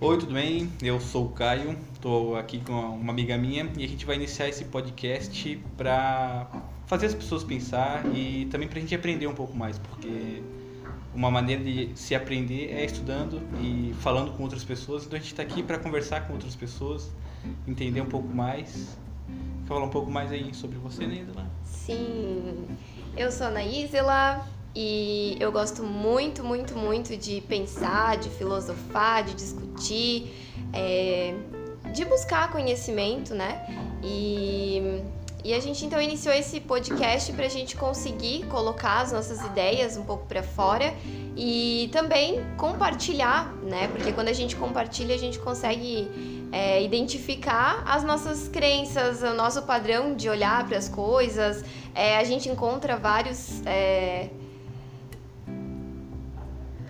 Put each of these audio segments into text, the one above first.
Oi, tudo bem? Eu sou o Caio, estou aqui com uma amiga minha e a gente vai iniciar esse podcast para fazer as pessoas pensar e também para a gente aprender um pouco mais, porque uma maneira de se aprender é estudando e falando com outras pessoas. Então a gente está aqui para conversar com outras pessoas, entender um pouco mais. Quer falar um pouco mais aí sobre você, Neisela? Sim, eu sou a Naísela e eu gosto muito, muito, muito de pensar, de filosofar, de discutir, é, de buscar conhecimento, né? E e a gente então iniciou esse podcast para a gente conseguir colocar as nossas ideias um pouco para fora e também compartilhar, né? Porque quando a gente compartilha, a gente consegue é, identificar as nossas crenças, o nosso padrão de olhar para as coisas. É, a gente encontra vários. É...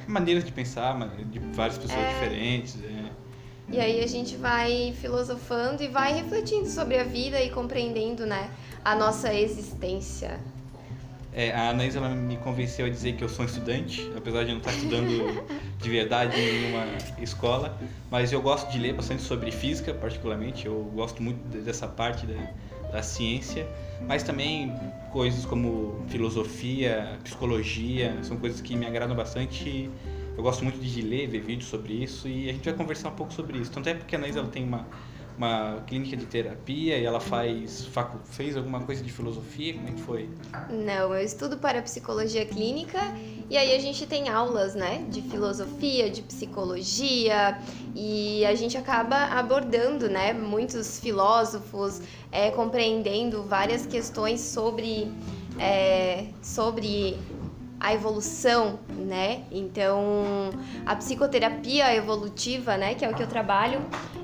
Maneiras de pensar, de várias pessoas É. diferentes. é. E aí a gente vai filosofando e vai refletindo sobre a vida e compreendendo, né, a nossa existência. É, a Anaís ela me convenceu a dizer que eu sou um estudante, apesar de eu não estar estudando de verdade em nenhuma escola, mas eu gosto de ler bastante sobre física, particularmente, eu gosto muito de- dessa parte da, da ciência, mas também coisas como filosofia, psicologia, são coisas que me agradam bastante. Eu gosto muito de ler, ver vídeos sobre isso e a gente vai conversar um pouco sobre isso. Tanto é porque a Anaís ela tem uma, uma clínica de terapia e ela faz facu- fez alguma coisa de filosofia, como é que foi? Não, eu estudo para psicologia clínica e aí a gente tem aulas, né, de filosofia, de psicologia e a gente acaba abordando, né, muitos filósofos, é, compreendendo várias questões sobre, é, sobre a evolução, né? Então, a psicoterapia evolutiva, né, que é o que eu trabalho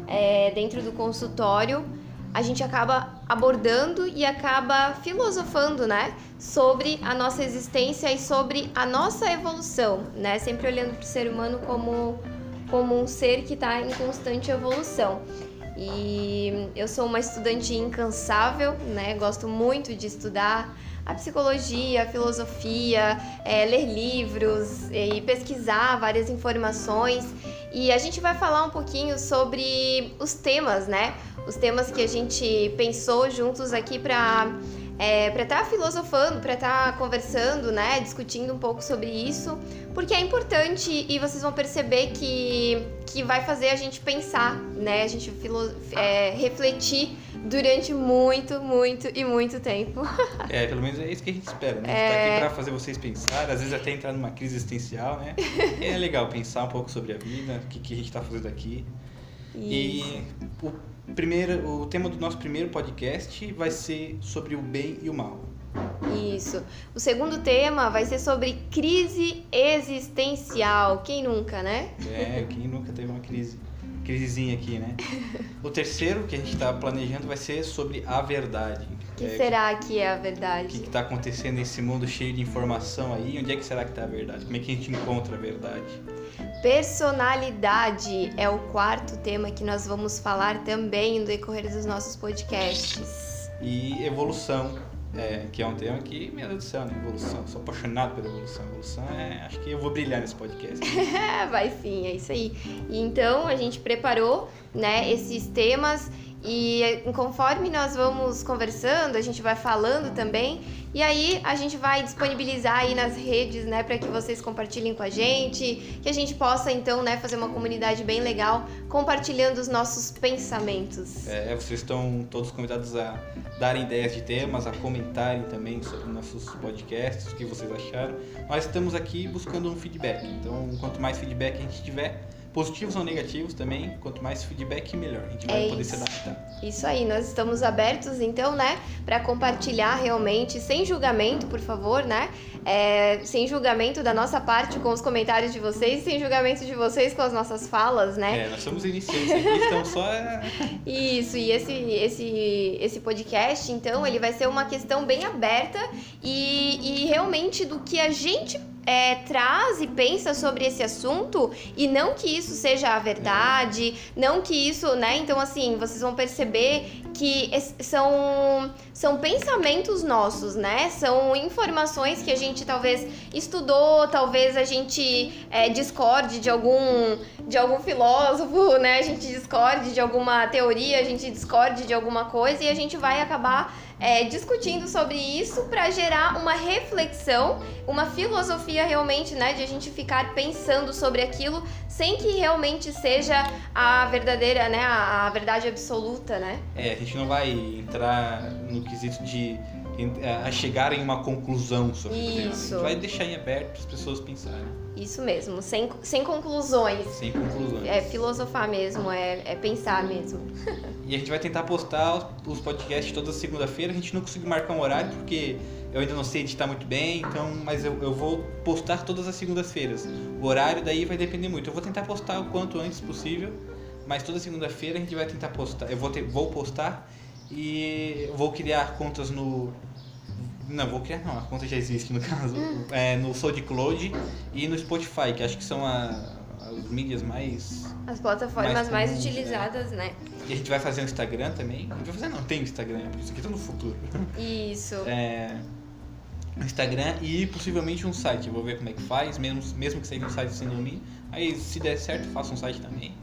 é, dentro do consultório, a gente acaba abordando e acaba filosofando, né, sobre a nossa existência e sobre a nossa evolução, né? Sempre olhando para o ser humano como como um ser que está em constante evolução. E eu sou uma estudante incansável, né? Gosto muito de estudar a psicologia, a filosofia, é, ler livros e pesquisar várias informações. E a gente vai falar um pouquinho sobre os temas, né? Os temas que a gente pensou juntos aqui para é, para estar filosofando, para estar conversando, né, discutindo um pouco sobre isso, porque é importante e vocês vão perceber que, que vai fazer a gente pensar, né, a gente filo, é, refletir durante muito, muito e muito tempo. É, pelo menos é isso que a gente espera, né? A gente tá aqui pra fazer vocês pensar, às vezes até entrar numa crise existencial, né? E é legal pensar um pouco sobre a vida, o que, que a gente tá fazendo aqui. E o, primeiro, o tema do nosso primeiro podcast vai ser sobre o bem e o mal. Isso. O segundo tema vai ser sobre crise existencial. Quem nunca, né? É, quem nunca teve uma crise, crisezinha aqui, né? O terceiro que a gente tá planejando vai ser sobre a verdade. O que É, será que é a O verdade? que está acontecendo nesse mundo cheio de informação aí? Onde é que será que está a verdade? Como é que a gente encontra a verdade? Personalidade é o quarto tema que nós vamos falar também no decorrer dos nossos podcasts. E evolução, é, que é um tema que, meu Deus do céu, né? Evolução. Sou apaixonado pela evolução. Evolução é. Acho que eu vou brilhar nesse podcast. Vai sim, é isso aí. Então a gente preparou, né, esses temas e conforme nós vamos conversando, a gente vai falando também. E aí a gente vai disponibilizar aí nas redes, né, para que vocês compartilhem com a gente, que a gente possa então, né, fazer uma comunidade bem legal, compartilhando os nossos pensamentos. É, vocês estão todos convidados a darem ideias de temas, a comentarem também sobre nossos podcasts, o que vocês acharam. Nós estamos aqui buscando um feedback. Então, quanto mais feedback a gente tiver, positivos ou negativos também, quanto mais feedback, melhor. A gente vai É poder se isso. adaptar. Isso aí, nós estamos abertos então, né, para compartilhar realmente, sem julgamento, por favor, né? É, sem julgamento da nossa parte com os comentários de vocês, sem julgamento de vocês com as nossas falas, né? É, nós somos iniciantes aqui, estamos só. é, Isso, e esse, esse, esse podcast, então, ele vai ser uma questão bem aberta e, e realmente do que a gente é, traz e pensa sobre esse assunto e não que isso seja a verdade, não que isso, né? Então, assim, vocês vão perceber que são, são pensamentos nossos, né? São informações que a gente talvez estudou, talvez a gente é, discorde de algum, de algum filósofo, né? A gente discorde de alguma teoria, a gente discorde de alguma coisa e a gente vai acabar é, discutindo sobre isso para gerar uma reflexão, uma filosofia realmente, né, de a gente ficar pensando sobre aquilo sem que realmente seja a verdadeira, né, a, a verdade absoluta, né? É, a gente não vai entrar no quesito de a chegar em uma conclusão sobre Isso. o tema. A gente vai deixar em aberto para as pessoas pensarem. Isso mesmo, sem, sem conclusões. Sem conclusões. É filosofar mesmo, é, é pensar mesmo. e a gente vai tentar postar os podcasts toda segunda-feira. A gente não conseguiu marcar um horário porque eu ainda não sei editar muito bem, então, mas eu, eu vou postar todas as segundas-feiras. O horário daí vai depender muito. Eu vou tentar postar o quanto antes possível, mas toda segunda-feira a gente vai tentar postar. Eu vou, ter, vou postar e vou criar contas no. Não, vou criar não, a conta já existe no caso. Hum. É, no SoundCloud e no Spotify, que acho que são a, as mídias mais. As plataformas mais, mais comuns, utilizadas, é. né? E a gente vai fazer um Instagram também. A gente vai fazer, não, tem Instagram, isso aqui tá no futuro. Isso. É, Instagram e possivelmente um site. Eu vou ver como é que faz, mesmo, mesmo que seja um site sem nome. Aí, se der certo, faça um site também.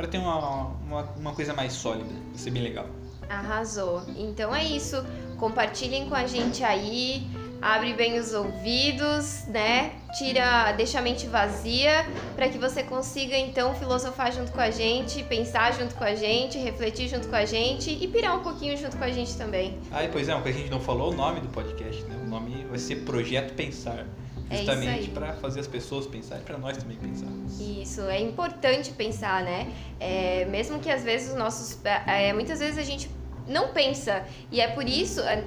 Para ter uma, uma, uma coisa mais sólida. Vai ser bem legal. Arrasou. Então é isso. Compartilhem com a gente aí. Abre bem os ouvidos, né? Tira, deixa a mente vazia para que você consiga então filosofar junto com a gente, pensar junto com a gente, refletir junto com a gente e pirar um pouquinho junto com a gente também. Ah, pois é, coisa que a gente não falou, o nome do podcast, né? O nome vai ser Projeto Pensar. É justamente é para fazer as pessoas pensarem, para nós também pensarmos. Isso, é importante pensar, né? É, mesmo que às vezes os nossos. É, muitas vezes a gente não pensa. E é por isso. É,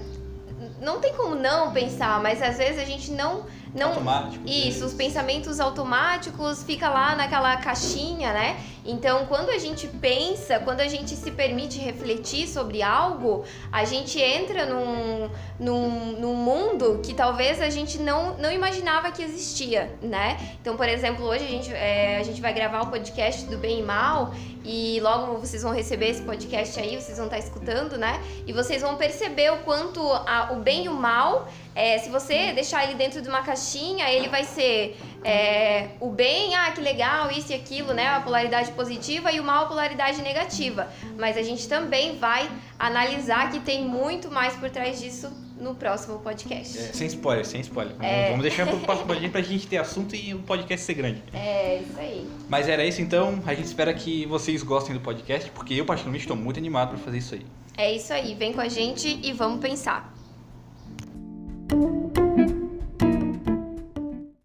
não tem como não pensar, mas às vezes a gente não não automático. Isso, os pensamentos automáticos fica lá naquela caixinha, né? Então, quando a gente pensa, quando a gente se permite refletir sobre algo, a gente entra num, num, num mundo que talvez a gente não, não imaginava que existia, né? Então, por exemplo, hoje a gente, é, a gente vai gravar o podcast do Bem e Mal e logo vocês vão receber esse podcast aí, vocês vão estar escutando, né? E vocês vão perceber o quanto a, o bem e o mal é, se você deixar ele dentro de uma caixinha, ele vai ser é, o bem, ah, que legal, isso e aquilo, né? A polaridade positiva e o mal, a polaridade negativa. Mas a gente também vai analisar que tem muito mais por trás disso no próximo podcast. É, sem spoiler, sem spoiler. É. Vamos deixar para o próximo podcast para a gente ter assunto e o podcast ser grande. É, isso aí. Mas era isso então. A gente espera que vocês gostem do podcast, porque eu particularmente estou muito animado para fazer isso aí. É isso aí. Vem com a gente e vamos pensar.